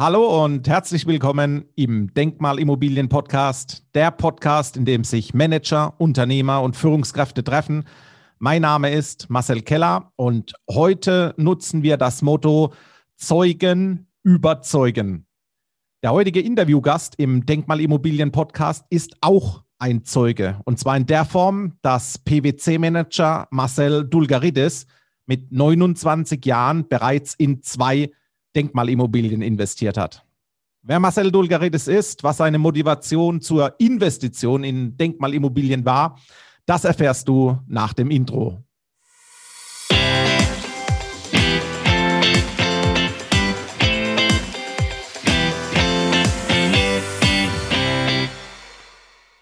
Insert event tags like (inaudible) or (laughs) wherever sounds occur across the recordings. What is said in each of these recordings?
Hallo und herzlich willkommen im Denkmalimmobilien Podcast, der Podcast, in dem sich Manager, Unternehmer und Führungskräfte treffen. Mein Name ist Marcel Keller und heute nutzen wir das Motto Zeugen überzeugen. Der heutige Interviewgast im Denkmalimmobilien Podcast ist auch ein Zeuge und zwar in der Form, dass PwC-Manager Marcel Dulgaridis mit 29 Jahren bereits in zwei Denkmalimmobilien investiert hat. Wer Marcel Dulgaridis ist, was seine Motivation zur Investition in Denkmalimmobilien war, das erfährst du nach dem Intro.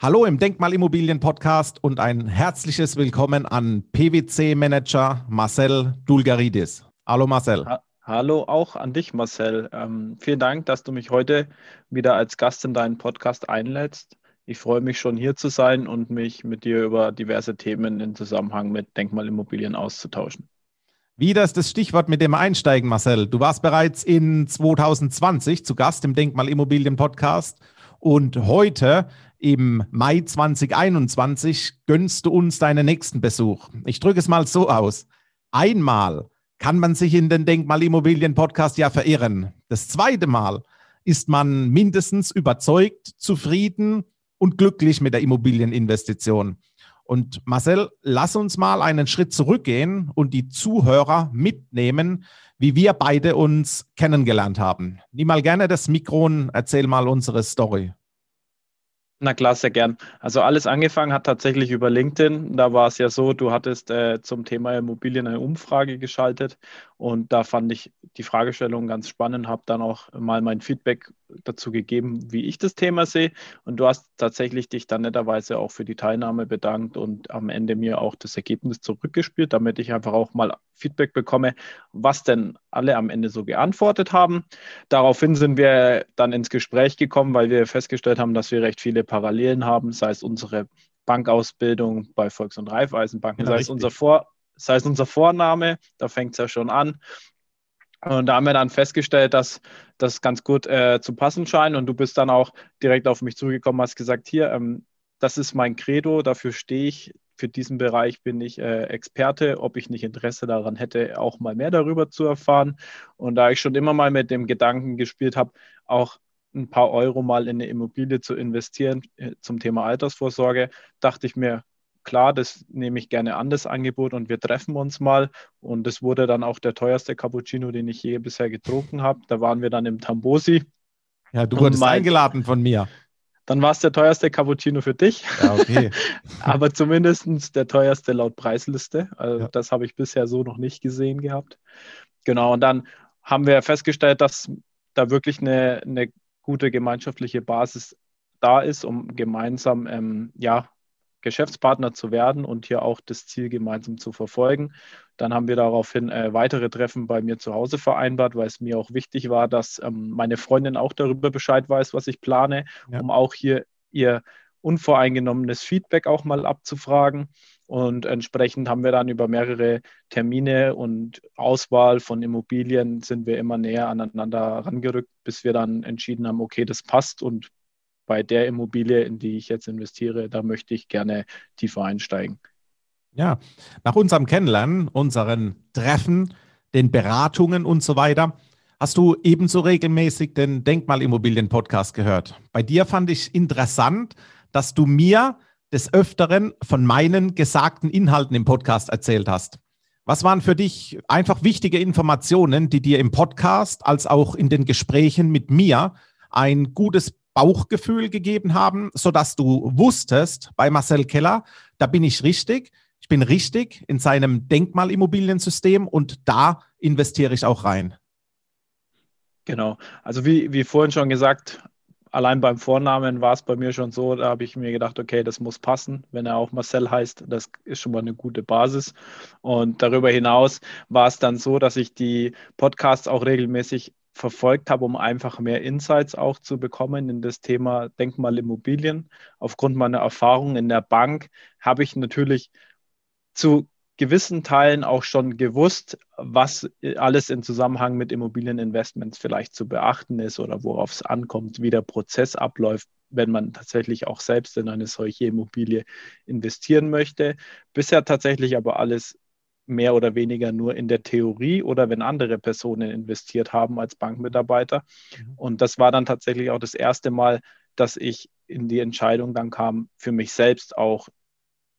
Hallo im Denkmalimmobilien Podcast und ein herzliches Willkommen an PwC-Manager Marcel Dulgaridis. Hallo Marcel. Ha Hallo auch an dich, Marcel. Ähm, vielen Dank, dass du mich heute wieder als Gast in deinen Podcast einlädst. Ich freue mich schon hier zu sein und mich mit dir über diverse Themen im Zusammenhang mit Denkmalimmobilien auszutauschen. Wieder ist das Stichwort mit dem Einsteigen, Marcel. Du warst bereits in 2020 zu Gast im Denkmalimmobilien Podcast und heute im Mai 2021 gönnst du uns deinen nächsten Besuch. Ich drücke es mal so aus. Einmal kann man sich in den Denkmalimmobilien-Podcast ja verirren. Das zweite Mal ist man mindestens überzeugt, zufrieden und glücklich mit der Immobilieninvestition. Und Marcel, lass uns mal einen Schritt zurückgehen und die Zuhörer mitnehmen, wie wir beide uns kennengelernt haben. Nimm mal gerne das Mikro und erzähl mal unsere Story. Na klar, sehr gern. Also alles angefangen hat tatsächlich über LinkedIn. Da war es ja so, du hattest äh, zum Thema Immobilien eine Umfrage geschaltet und da fand ich die Fragestellung ganz spannend, habe dann auch mal mein Feedback dazu gegeben, wie ich das Thema sehe. Und du hast tatsächlich dich dann netterweise auch für die Teilnahme bedankt und am Ende mir auch das Ergebnis zurückgespielt, damit ich einfach auch mal Feedback bekomme, was denn alle am Ende so geantwortet haben. Daraufhin sind wir dann ins Gespräch gekommen, weil wir festgestellt haben, dass wir recht viele Parallelen haben, sei es unsere Bankausbildung bei Volks- und Raiffeisenbanken, ja, sei es unser Vor das heißt, unser Vorname, da fängt es ja schon an. Und da haben wir dann festgestellt, dass das ganz gut äh, zu passen scheint. Und du bist dann auch direkt auf mich zugekommen, hast gesagt, hier, ähm, das ist mein Credo, dafür stehe ich, für diesen Bereich bin ich äh, Experte, ob ich nicht Interesse daran hätte, auch mal mehr darüber zu erfahren. Und da ich schon immer mal mit dem Gedanken gespielt habe, auch ein paar Euro mal in eine Immobilie zu investieren äh, zum Thema Altersvorsorge, dachte ich mir, klar, das nehme ich gerne an, das Angebot, und wir treffen uns mal. Und das wurde dann auch der teuerste Cappuccino, den ich je bisher getrunken habe. Da waren wir dann im Tambosi. Ja, du wurdest mein, eingeladen von mir. Dann war es der teuerste Cappuccino für dich. Ja, okay. (laughs) Aber zumindest der teuerste laut Preisliste. Also ja. das habe ich bisher so noch nicht gesehen gehabt. Genau, und dann haben wir festgestellt, dass da wirklich eine, eine gute gemeinschaftliche Basis da ist, um gemeinsam ähm, ja, Geschäftspartner zu werden und hier auch das Ziel gemeinsam zu verfolgen. Dann haben wir daraufhin äh, weitere Treffen bei mir zu Hause vereinbart, weil es mir auch wichtig war, dass ähm, meine Freundin auch darüber Bescheid weiß, was ich plane, ja. um auch hier ihr unvoreingenommenes Feedback auch mal abzufragen. Und entsprechend haben wir dann über mehrere Termine und Auswahl von Immobilien sind wir immer näher aneinander rangerückt, bis wir dann entschieden haben, okay, das passt und bei der Immobilie, in die ich jetzt investiere, da möchte ich gerne tiefer einsteigen. Ja, nach unserem Kennenlernen, unseren Treffen, den Beratungen und so weiter, hast du ebenso regelmäßig den Denkmalimmobilien-Podcast gehört. Bei dir fand ich interessant, dass du mir des Öfteren von meinen gesagten Inhalten im Podcast erzählt hast. Was waren für dich einfach wichtige Informationen, die dir im Podcast als auch in den Gesprächen mit mir ein gutes Bauchgefühl gegeben haben, sodass du wusstest, bei Marcel Keller, da bin ich richtig. Ich bin richtig in seinem Denkmalimmobiliensystem und da investiere ich auch rein. Genau. Also wie, wie vorhin schon gesagt, allein beim Vornamen war es bei mir schon so, da habe ich mir gedacht, okay, das muss passen, wenn er auch Marcel heißt, das ist schon mal eine gute Basis. Und darüber hinaus war es dann so, dass ich die Podcasts auch regelmäßig verfolgt habe, um einfach mehr Insights auch zu bekommen in das Thema Denkmalimmobilien. Aufgrund meiner Erfahrung in der Bank habe ich natürlich zu gewissen Teilen auch schon gewusst, was alles im Zusammenhang mit Immobilieninvestments vielleicht zu beachten ist oder worauf es ankommt, wie der Prozess abläuft, wenn man tatsächlich auch selbst in eine solche Immobilie investieren möchte. Bisher tatsächlich aber alles mehr oder weniger nur in der Theorie oder wenn andere Personen investiert haben als Bankmitarbeiter. Mhm. Und das war dann tatsächlich auch das erste Mal, dass ich in die Entscheidung dann kam, für mich selbst auch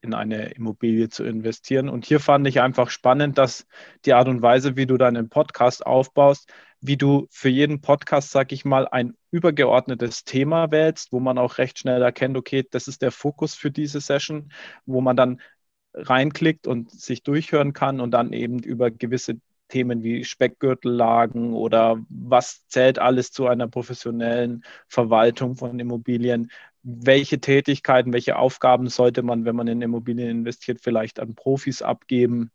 in eine Immobilie zu investieren. Und hier fand ich einfach spannend, dass die Art und Weise, wie du deinen Podcast aufbaust, wie du für jeden Podcast, sag ich mal, ein übergeordnetes Thema wählst, wo man auch recht schnell erkennt, okay, das ist der Fokus für diese Session, wo man dann reinklickt und sich durchhören kann und dann eben über gewisse Themen wie Speckgürtellagen oder was zählt alles zu einer professionellen Verwaltung von Immobilien, welche Tätigkeiten, welche Aufgaben sollte man, wenn man in Immobilien investiert, vielleicht an Profis abgeben.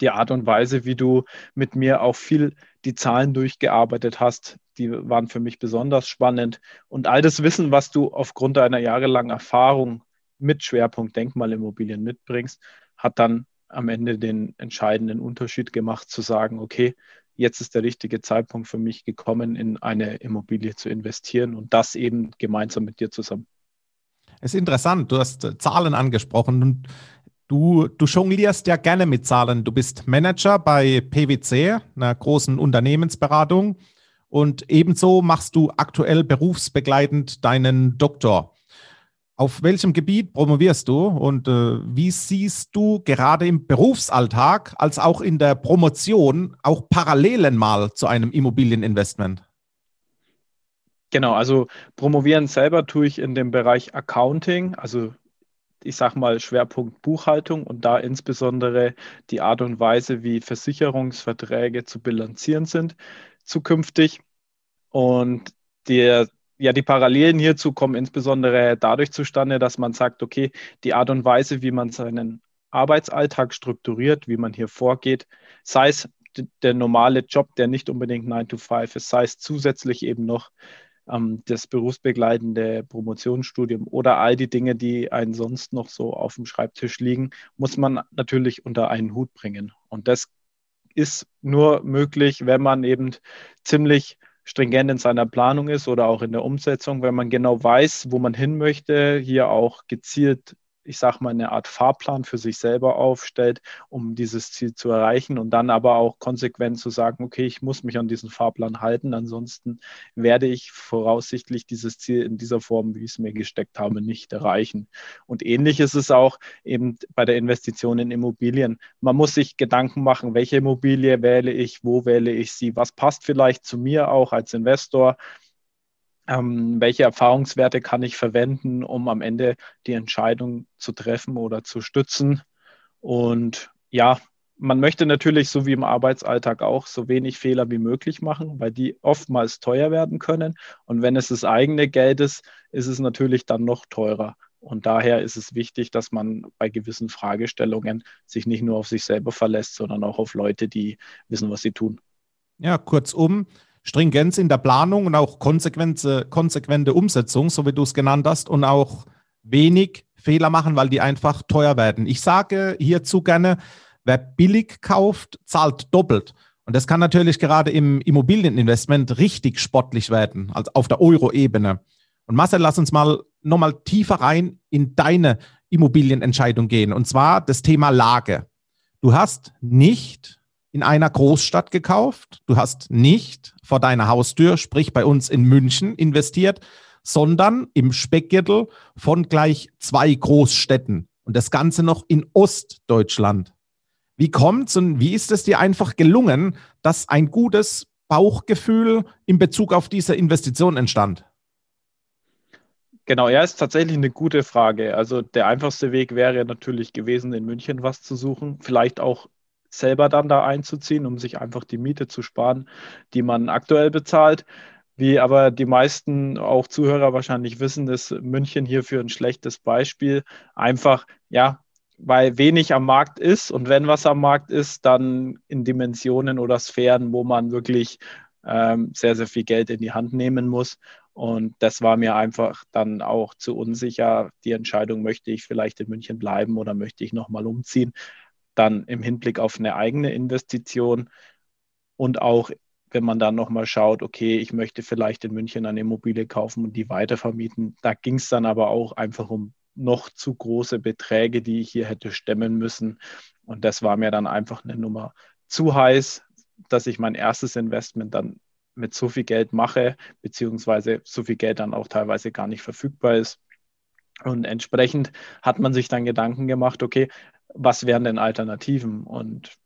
Die Art und Weise, wie du mit mir auch viel die Zahlen durchgearbeitet hast, die waren für mich besonders spannend. Und all das Wissen, was du aufgrund deiner jahrelangen Erfahrung mit Schwerpunkt Denkmalimmobilien mitbringst, hat dann am Ende den entscheidenden Unterschied gemacht, zu sagen, okay, jetzt ist der richtige Zeitpunkt für mich gekommen, in eine Immobilie zu investieren und das eben gemeinsam mit dir zusammen. Es ist interessant, du hast äh, Zahlen angesprochen und du, du jonglierst ja gerne mit Zahlen. Du bist Manager bei PwC, einer großen Unternehmensberatung und ebenso machst du aktuell berufsbegleitend deinen Doktor. Auf welchem Gebiet promovierst du und äh, wie siehst du gerade im Berufsalltag als auch in der Promotion auch Parallelen mal zu einem Immobilieninvestment? Genau, also promovieren selber tue ich in dem Bereich Accounting, also ich sage mal Schwerpunkt Buchhaltung und da insbesondere die Art und Weise, wie Versicherungsverträge zu bilanzieren sind zukünftig. Und der ja, die Parallelen hierzu kommen insbesondere dadurch zustande, dass man sagt, okay, die Art und Weise, wie man seinen Arbeitsalltag strukturiert, wie man hier vorgeht, sei es der normale Job, der nicht unbedingt 9 to 5 ist, sei es zusätzlich eben noch ähm, das berufsbegleitende Promotionsstudium oder all die Dinge, die einen sonst noch so auf dem Schreibtisch liegen, muss man natürlich unter einen Hut bringen. Und das ist nur möglich, wenn man eben ziemlich stringent in seiner Planung ist oder auch in der Umsetzung, wenn man genau weiß, wo man hin möchte, hier auch gezielt ich sage mal, eine Art Fahrplan für sich selber aufstellt, um dieses Ziel zu erreichen und dann aber auch konsequent zu sagen, okay, ich muss mich an diesen Fahrplan halten, ansonsten werde ich voraussichtlich dieses Ziel in dieser Form, wie ich es mir gesteckt habe, nicht erreichen. Und ähnlich ist es auch eben bei der Investition in Immobilien. Man muss sich Gedanken machen, welche Immobilie wähle ich, wo wähle ich sie, was passt vielleicht zu mir auch als Investor ähm, welche Erfahrungswerte kann ich verwenden, um am Ende die Entscheidung zu treffen oder zu stützen. Und ja, man möchte natürlich, so wie im Arbeitsalltag auch, so wenig Fehler wie möglich machen, weil die oftmals teuer werden können. Und wenn es das eigene Geld ist, ist es natürlich dann noch teurer. Und daher ist es wichtig, dass man bei gewissen Fragestellungen sich nicht nur auf sich selber verlässt, sondern auch auf Leute, die wissen, was sie tun. Ja, kurzum, Stringenz in der Planung und auch konsequente, konsequente Umsetzung, so wie du es genannt hast, und auch wenig Fehler machen, weil die einfach teuer werden. Ich sage hierzu gerne, wer billig kauft, zahlt doppelt. Und das kann natürlich gerade im Immobilieninvestment richtig sportlich werden, also auf der Euro-Ebene. Und Marcel, lass uns mal nochmal tiefer rein in deine Immobilienentscheidung gehen. Und zwar das Thema Lage. Du hast nicht in einer Großstadt gekauft. Du hast nicht vor deiner Haustür, sprich bei uns in München, investiert, sondern im Speckgürtel von gleich zwei Großstädten und das Ganze noch in Ostdeutschland. Wie kommt's und wie ist es dir einfach gelungen, dass ein gutes Bauchgefühl in Bezug auf diese Investition entstand? Genau, ja, ist tatsächlich eine gute Frage. Also der einfachste Weg wäre natürlich gewesen, in München was zu suchen, vielleicht auch selber dann da einzuziehen, um sich einfach die Miete zu sparen, die man aktuell bezahlt. Wie aber die meisten auch Zuhörer wahrscheinlich wissen, ist München hierfür ein schlechtes Beispiel. Einfach, ja, weil wenig am Markt ist und wenn was am Markt ist, dann in Dimensionen oder Sphären, wo man wirklich ähm, sehr, sehr viel Geld in die Hand nehmen muss. Und das war mir einfach dann auch zu unsicher. Die Entscheidung, möchte ich vielleicht in München bleiben oder möchte ich nochmal umziehen? Dann im Hinblick auf eine eigene Investition und auch wenn man dann nochmal schaut, okay, ich möchte vielleicht in München eine Immobilie kaufen und die weitervermieten. Da ging es dann aber auch einfach um noch zu große Beträge, die ich hier hätte stemmen müssen. Und das war mir dann einfach eine Nummer zu heiß, dass ich mein erstes Investment dann mit so viel Geld mache, beziehungsweise so viel Geld dann auch teilweise gar nicht verfügbar ist. Und entsprechend hat man sich dann Gedanken gemacht, okay, was wären denn Alternativen? Und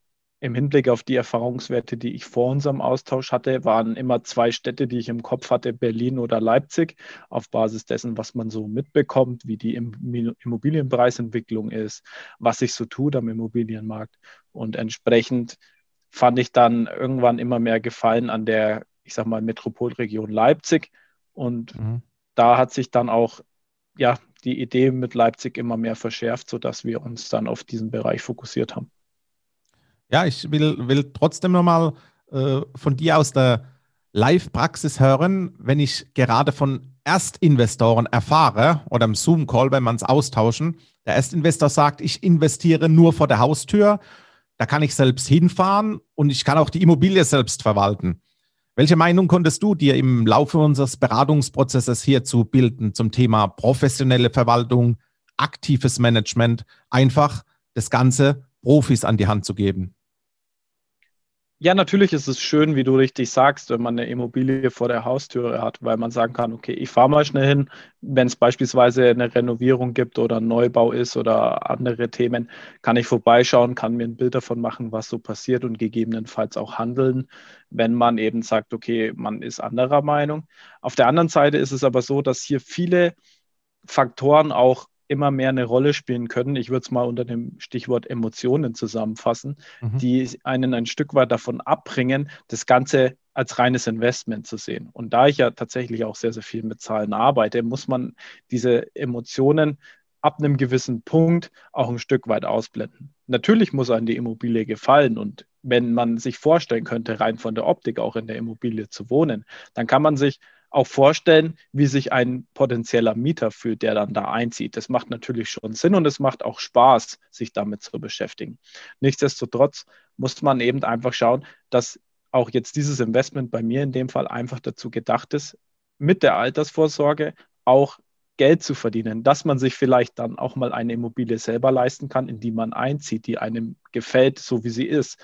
im Hinblick auf die Erfahrungswerte, die ich vor unserem Austausch hatte, waren immer zwei Städte, die ich im Kopf hatte, Berlin oder Leipzig, auf Basis dessen, was man so mitbekommt, wie die Immobilienpreisentwicklung ist, was sich so tut am Immobilienmarkt. Und entsprechend fand ich dann irgendwann immer mehr Gefallen an der, ich sag mal, Metropolregion Leipzig. Und mhm. da hat sich dann auch ja, die Idee mit Leipzig immer mehr verschärft, sodass wir uns dann auf diesen Bereich fokussiert haben. Ja, ich will, will trotzdem nochmal äh, von dir aus der Live-Praxis hören, wenn ich gerade von Erstinvestoren erfahre oder im Zoom-Call, wenn man es austauschen. Der Erstinvestor sagt, ich investiere nur vor der Haustür, da kann ich selbst hinfahren und ich kann auch die Immobilie selbst verwalten. Welche Meinung konntest du dir im Laufe unseres Beratungsprozesses hierzu bilden zum Thema professionelle Verwaltung, aktives Management, einfach das Ganze Profis an die Hand zu geben? Ja, natürlich ist es schön, wie du richtig sagst, wenn man eine Immobilie vor der Haustüre hat, weil man sagen kann, okay, ich fahre mal schnell hin, wenn es beispielsweise eine Renovierung gibt oder ein Neubau ist oder andere Themen, kann ich vorbeischauen, kann mir ein Bild davon machen, was so passiert und gegebenenfalls auch handeln, wenn man eben sagt, okay, man ist anderer Meinung. Auf der anderen Seite ist es aber so, dass hier viele Faktoren auch immer mehr eine Rolle spielen können. Ich würde es mal unter dem Stichwort Emotionen zusammenfassen, mhm. die einen ein Stück weit davon abbringen, das Ganze als reines Investment zu sehen. Und da ich ja tatsächlich auch sehr, sehr viel mit Zahlen arbeite, muss man diese Emotionen ab einem gewissen Punkt auch ein Stück weit ausblenden. Natürlich muss einem die Immobilie gefallen und wenn man sich vorstellen könnte, rein von der Optik auch in der Immobilie zu wohnen, dann kann man sich auch vorstellen, wie sich ein potenzieller Mieter fühlt, der dann da einzieht. Das macht natürlich schon Sinn und es macht auch Spaß, sich damit zu beschäftigen. Nichtsdestotrotz muss man eben einfach schauen, dass auch jetzt dieses Investment bei mir in dem Fall einfach dazu gedacht ist, mit der Altersvorsorge auch Geld zu verdienen, dass man sich vielleicht dann auch mal eine Immobilie selber leisten kann, in die man einzieht, die einem gefällt, so wie sie ist.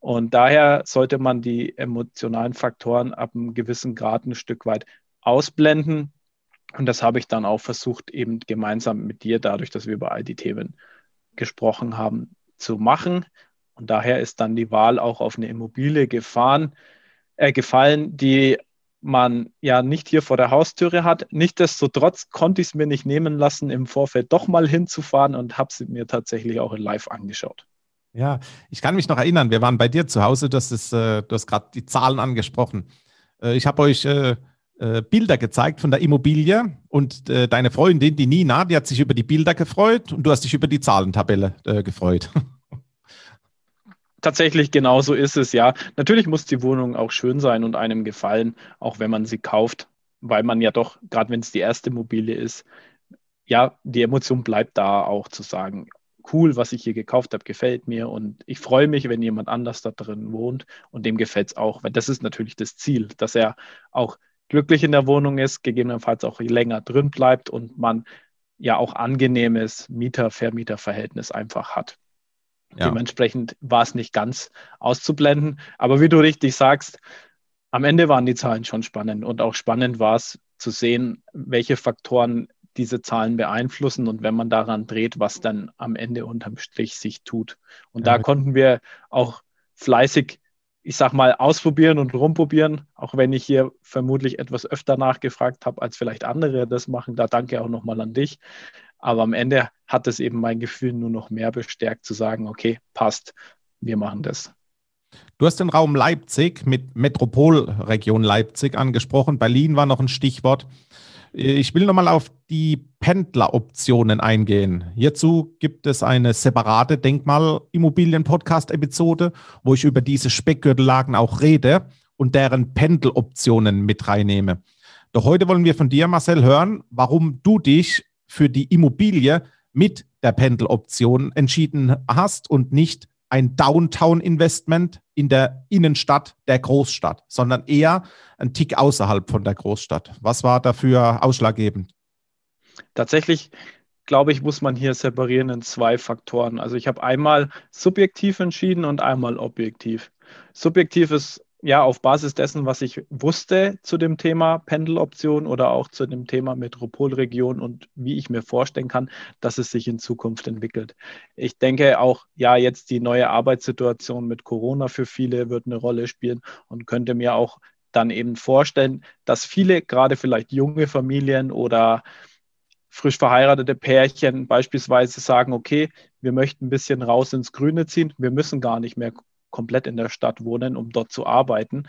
Und daher sollte man die emotionalen Faktoren ab einem gewissen Grad ein Stück weit ausblenden. Und das habe ich dann auch versucht, eben gemeinsam mit dir, dadurch, dass wir über all die Themen gesprochen haben, zu machen. Und daher ist dann die Wahl auch auf eine Immobilie gefahren, äh, gefallen, die man ja nicht hier vor der Haustüre hat. Nichtsdestotrotz konnte ich es mir nicht nehmen lassen, im Vorfeld doch mal hinzufahren und habe sie mir tatsächlich auch in live angeschaut. Ja, ich kann mich noch erinnern, wir waren bei dir zu Hause, das ist, äh, du hast gerade die Zahlen angesprochen. Äh, ich habe euch äh, äh, Bilder gezeigt von der Immobilie und äh, deine Freundin, die Nina, die hat sich über die Bilder gefreut und du hast dich über die Zahlentabelle äh, gefreut. Tatsächlich genau so ist es, ja. Natürlich muss die Wohnung auch schön sein und einem gefallen, auch wenn man sie kauft, weil man ja doch, gerade wenn es die erste Immobilie ist, ja, die Emotion bleibt da auch zu sagen, cool, was ich hier gekauft habe, gefällt mir und ich freue mich, wenn jemand anders da drin wohnt und dem gefällt es auch, weil das ist natürlich das Ziel, dass er auch glücklich in der Wohnung ist, gegebenenfalls auch länger drin bleibt und man ja auch angenehmes Mieter-Vermieter-Verhältnis einfach hat. Ja. Dementsprechend war es nicht ganz auszublenden, aber wie du richtig sagst, am Ende waren die Zahlen schon spannend und auch spannend war es zu sehen, welche Faktoren diese Zahlen beeinflussen und wenn man daran dreht, was dann am Ende unterm Strich sich tut. Und ja. da konnten wir auch fleißig, ich sag mal, ausprobieren und rumprobieren, auch wenn ich hier vermutlich etwas öfter nachgefragt habe, als vielleicht andere das machen. Da danke auch nochmal an dich. Aber am Ende hat es eben mein Gefühl nur noch mehr bestärkt zu sagen, okay, passt, wir machen das. Du hast den Raum Leipzig mit Metropolregion Leipzig angesprochen. Berlin war noch ein Stichwort. Ich will nochmal auf die Pendleroptionen eingehen. Hierzu gibt es eine separate Denkmalimmobilien-Podcast-Episode, wo ich über diese Speckgürtellagen auch rede und deren Pendeloptionen mit reinnehme. Doch heute wollen wir von dir, Marcel, hören, warum du dich für die Immobilie mit der Pendeloption entschieden hast und nicht ein Downtown-Investment in der Innenstadt der Großstadt, sondern eher ein Tick außerhalb von der Großstadt. Was war dafür ausschlaggebend? Tatsächlich glaube ich, muss man hier separieren in zwei Faktoren. Also ich habe einmal subjektiv entschieden und einmal objektiv. Subjektiv ist ja auf Basis dessen, was ich wusste zu dem Thema Pendeloption oder auch zu dem Thema Metropolregion und wie ich mir vorstellen kann, dass es sich in Zukunft entwickelt. Ich denke auch, ja, jetzt die neue Arbeitssituation mit Corona für viele wird eine Rolle spielen und könnte mir auch dann eben vorstellen, dass viele, gerade vielleicht junge Familien oder frisch verheiratete Pärchen beispielsweise sagen, okay, wir möchten ein bisschen raus ins Grüne ziehen, wir müssen gar nicht mehr komplett in der Stadt wohnen, um dort zu arbeiten.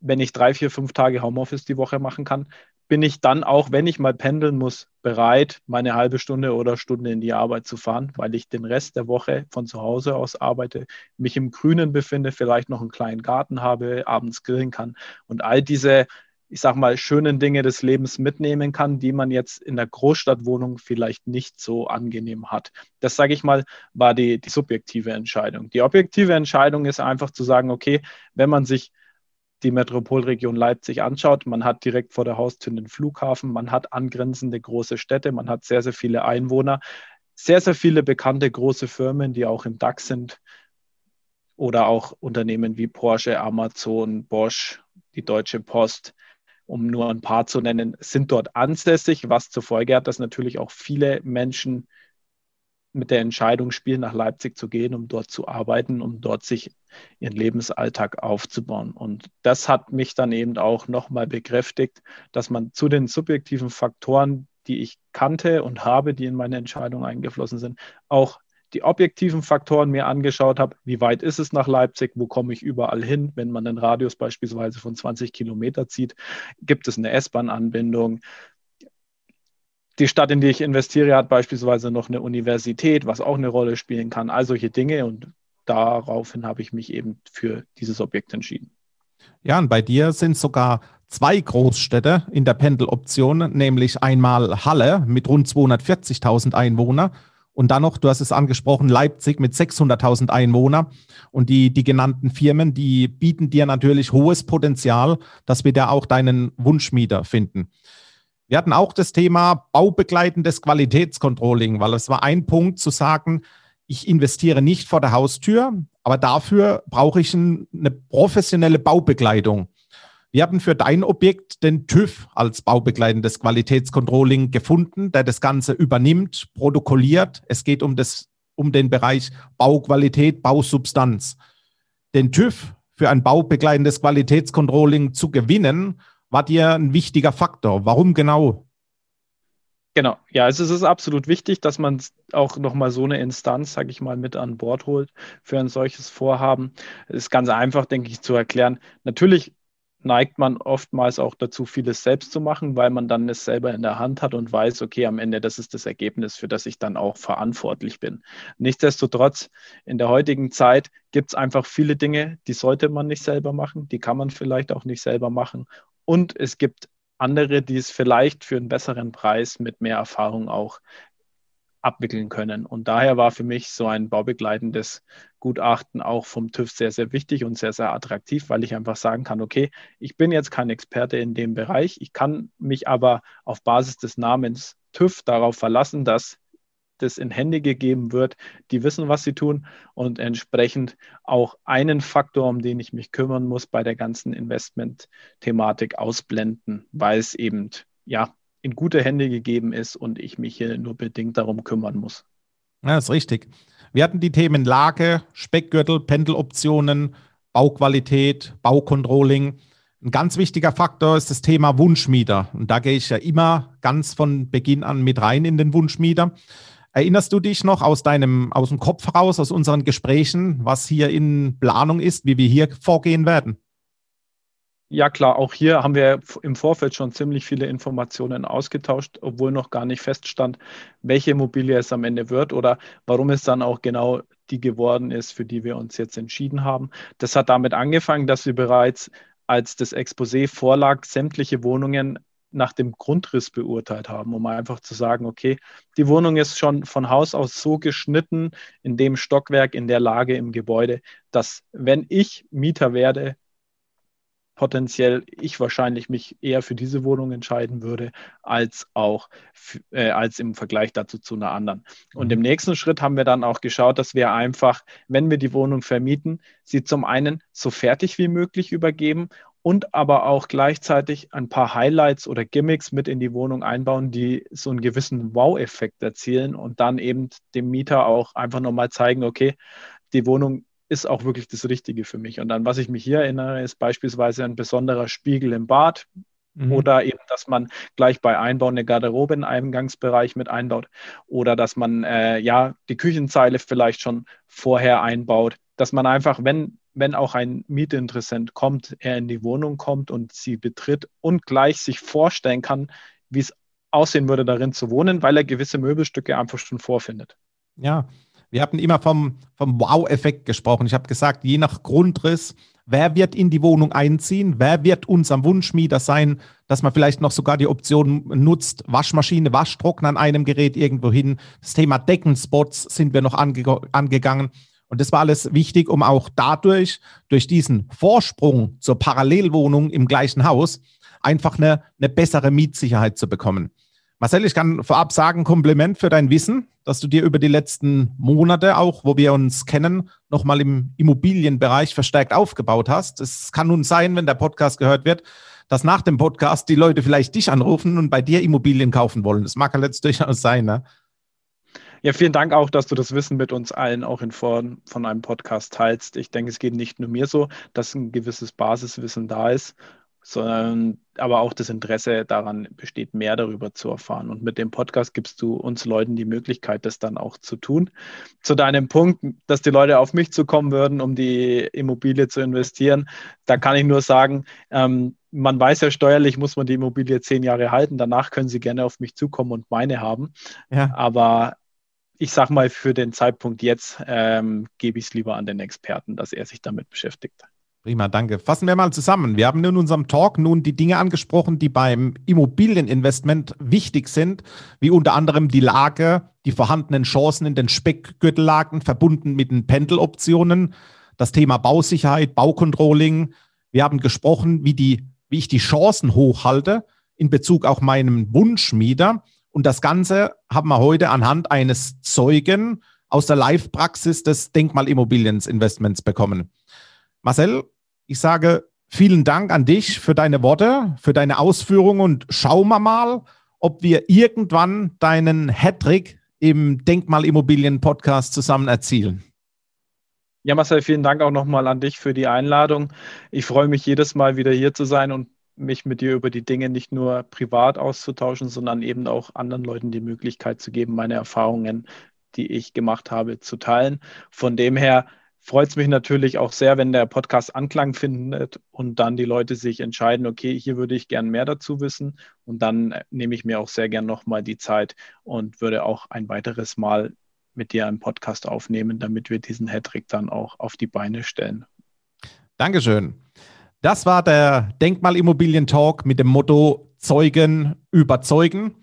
Wenn ich drei, vier, fünf Tage Homeoffice die Woche machen kann, bin ich dann auch, wenn ich mal pendeln muss, bereit, meine halbe Stunde oder Stunde in die Arbeit zu fahren, weil ich den Rest der Woche von zu Hause aus arbeite, mich im Grünen befinde, vielleicht noch einen kleinen Garten habe, abends grillen kann und all diese ich sag mal, schönen Dinge des Lebens mitnehmen kann, die man jetzt in der Großstadtwohnung vielleicht nicht so angenehm hat. Das, sage ich mal, war die, die subjektive Entscheidung. Die objektive Entscheidung ist einfach zu sagen, okay, wenn man sich die Metropolregion Leipzig anschaut, man hat direkt vor der Haustür den Flughafen, man hat angrenzende große Städte, man hat sehr, sehr viele Einwohner, sehr, sehr viele bekannte große Firmen, die auch im DAX sind oder auch Unternehmen wie Porsche, Amazon, Bosch, die Deutsche Post, um nur ein paar zu nennen, sind dort ansässig, was zur Folge hat, dass natürlich auch viele Menschen mit der Entscheidung spielen, nach Leipzig zu gehen, um dort zu arbeiten, um dort sich ihren Lebensalltag aufzubauen. Und das hat mich dann eben auch nochmal bekräftigt, dass man zu den subjektiven Faktoren, die ich kannte und habe, die in meine Entscheidung eingeflossen sind, auch die objektiven Faktoren mir angeschaut habe, wie weit ist es nach Leipzig, wo komme ich überall hin, wenn man einen Radius beispielsweise von 20 Kilometer zieht, gibt es eine S-Bahn-Anbindung. Die Stadt, in die ich investiere, hat beispielsweise noch eine Universität, was auch eine Rolle spielen kann, all solche Dinge und daraufhin habe ich mich eben für dieses Objekt entschieden. Ja, und bei dir sind sogar zwei Großstädte in der Pendeloption, nämlich einmal Halle mit rund 240.000 Einwohnern und dann noch, du hast es angesprochen, Leipzig mit 600.000 Einwohnern. Und die, die genannten Firmen, die bieten dir natürlich hohes Potenzial, dass wir da auch deinen Wunschmieter finden. Wir hatten auch das Thema baubegleitendes Qualitätscontrolling, weil es war ein Punkt zu sagen, ich investiere nicht vor der Haustür, aber dafür brauche ich eine professionelle Baubegleitung. Wir haben für dein Objekt den TÜV als baubegleitendes Qualitätscontrolling gefunden, der das Ganze übernimmt, protokolliert. Es geht um, das, um den Bereich Bauqualität, Bausubstanz. Den TÜV für ein baubegleitendes Qualitätscontrolling zu gewinnen, war dir ein wichtiger Faktor. Warum genau? Genau, ja, es ist absolut wichtig, dass man auch nochmal so eine Instanz, sage ich mal, mit an Bord holt für ein solches Vorhaben. Es ist ganz einfach, denke ich, zu erklären. Natürlich neigt man oftmals auch dazu, vieles selbst zu machen, weil man dann es selber in der Hand hat und weiß, okay, am Ende, das ist das Ergebnis, für das ich dann auch verantwortlich bin. Nichtsdestotrotz, in der heutigen Zeit gibt es einfach viele Dinge, die sollte man nicht selber machen, die kann man vielleicht auch nicht selber machen. Und es gibt andere, die es vielleicht für einen besseren Preis mit mehr Erfahrung auch abwickeln können. Und daher war für mich so ein baubegleitendes Gutachten auch vom TÜV sehr, sehr wichtig und sehr, sehr attraktiv, weil ich einfach sagen kann, okay, ich bin jetzt kein Experte in dem Bereich, ich kann mich aber auf Basis des Namens TÜV darauf verlassen, dass das in Hände gegeben wird, die wissen, was sie tun und entsprechend auch einen Faktor, um den ich mich kümmern muss, bei der ganzen Investment-Thematik ausblenden, weil es eben ja in gute Hände gegeben ist und ich mich hier nur bedingt darum kümmern muss. Ja, das ist richtig. Wir hatten die Themen Lage, Speckgürtel, Pendeloptionen, Bauqualität, Baucontrolling. Ein ganz wichtiger Faktor ist das Thema Wunschmieter. Und da gehe ich ja immer ganz von Beginn an mit rein in den Wunschmieter. Erinnerst du dich noch aus deinem, aus dem Kopf heraus, aus unseren Gesprächen, was hier in Planung ist, wie wir hier vorgehen werden? Ja, klar, auch hier haben wir im Vorfeld schon ziemlich viele Informationen ausgetauscht, obwohl noch gar nicht feststand, welche Immobilie es am Ende wird oder warum es dann auch genau die geworden ist, für die wir uns jetzt entschieden haben. Das hat damit angefangen, dass wir bereits, als das Exposé vorlag, sämtliche Wohnungen nach dem Grundriss beurteilt haben, um einfach zu sagen, okay, die Wohnung ist schon von Haus aus so geschnitten, in dem Stockwerk, in der Lage im Gebäude, dass wenn ich Mieter werde, potenziell ich wahrscheinlich mich eher für diese Wohnung entscheiden würde, als auch äh, als im Vergleich dazu zu einer anderen. Und mhm. im nächsten Schritt haben wir dann auch geschaut, dass wir einfach, wenn wir die Wohnung vermieten, sie zum einen so fertig wie möglich übergeben und aber auch gleichzeitig ein paar Highlights oder Gimmicks mit in die Wohnung einbauen, die so einen gewissen Wow-Effekt erzielen und dann eben dem Mieter auch einfach nochmal zeigen, okay, die Wohnung ist auch wirklich das Richtige für mich. Und dann, was ich mich hier erinnere, ist beispielsweise ein besonderer Spiegel im Bad mhm. oder eben, dass man gleich bei Einbau eine Garderobe im Eingangsbereich mit einbaut oder dass man äh, ja die Küchenzeile vielleicht schon vorher einbaut, dass man einfach, wenn wenn auch ein Mietinteressent kommt, er in die Wohnung kommt und sie betritt und gleich sich vorstellen kann, wie es aussehen würde, darin zu wohnen, weil er gewisse Möbelstücke einfach schon vorfindet. Ja, wir hatten immer vom, vom Wow-Effekt gesprochen. Ich habe gesagt, je nach Grundriss, wer wird in die Wohnung einziehen, wer wird unser Wunschmieter sein, dass man vielleicht noch sogar die Option nutzt, Waschmaschine, Waschtrockner an einem Gerät irgendwo hin. Das Thema Deckenspots sind wir noch ange angegangen. Und das war alles wichtig, um auch dadurch, durch diesen Vorsprung zur Parallelwohnung im gleichen Haus, einfach eine, eine bessere Mietsicherheit zu bekommen. Marcel, ich kann vorab sagen, Kompliment für dein Wissen, dass du dir über die letzten Monate auch, wo wir uns kennen, nochmal im Immobilienbereich verstärkt aufgebaut hast. Es kann nun sein, wenn der Podcast gehört wird, dass nach dem Podcast die Leute vielleicht dich anrufen und bei dir Immobilien kaufen wollen. Das mag ja jetzt durchaus sein. Ne? Ja, vielen Dank auch, dass du das Wissen mit uns allen auch in Form von einem Podcast teilst. Ich denke, es geht nicht nur mir so, dass ein gewisses Basiswissen da ist, sondern aber auch das Interesse daran besteht, mehr darüber zu erfahren. Und mit dem Podcast gibst du uns Leuten die Möglichkeit, das dann auch zu tun. Zu deinem Punkt, dass die Leute auf mich zukommen würden, um die Immobilie zu investieren, da kann ich nur sagen, ähm, man weiß ja steuerlich, muss man die Immobilie zehn Jahre halten. Danach können sie gerne auf mich zukommen und meine haben. Ja. Aber ich sage mal, für den Zeitpunkt jetzt ähm, gebe ich es lieber an den Experten, dass er sich damit beschäftigt. Prima, danke. Fassen wir mal zusammen. Wir haben in unserem Talk nun die Dinge angesprochen, die beim Immobilieninvestment wichtig sind, wie unter anderem die Lage, die vorhandenen Chancen in den Speckgürtellagen verbunden mit den Pendeloptionen, das Thema Bausicherheit, Baucontrolling. Wir haben gesprochen, wie, die, wie ich die Chancen hochhalte in Bezug auf meinen Wunschmieter. Und das Ganze haben wir heute anhand eines Zeugen aus der Live-Praxis des Denkmalimmobilieninvestments bekommen. Marcel, ich sage vielen Dank an dich für deine Worte, für deine Ausführungen und schauen wir mal, ob wir irgendwann deinen Hattrick im Denkmalimmobilien-Podcast zusammen erzielen. Ja, Marcel, vielen Dank auch nochmal an dich für die Einladung. Ich freue mich jedes Mal wieder hier zu sein und mich mit dir über die Dinge nicht nur privat auszutauschen, sondern eben auch anderen Leuten die Möglichkeit zu geben, meine Erfahrungen, die ich gemacht habe, zu teilen. Von dem her freut es mich natürlich auch sehr, wenn der Podcast Anklang findet und dann die Leute sich entscheiden, okay, hier würde ich gern mehr dazu wissen. Und dann nehme ich mir auch sehr gern nochmal die Zeit und würde auch ein weiteres Mal mit dir einen Podcast aufnehmen, damit wir diesen Hattrick dann auch auf die Beine stellen. Dankeschön. Das war der Denkmalimmobilien-Talk mit dem Motto Zeugen überzeugen.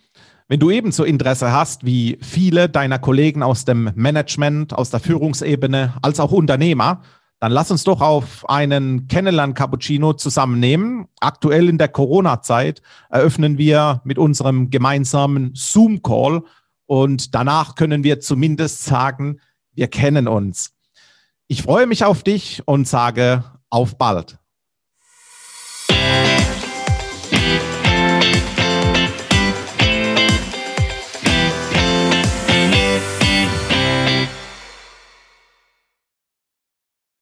Wenn du ebenso Interesse hast wie viele deiner Kollegen aus dem Management, aus der Führungsebene, als auch Unternehmer, dann lass uns doch auf einen Kennenlern-Cappuccino zusammennehmen. Aktuell in der Corona-Zeit eröffnen wir mit unserem gemeinsamen Zoom-Call und danach können wir zumindest sagen, wir kennen uns. Ich freue mich auf dich und sage auf bald.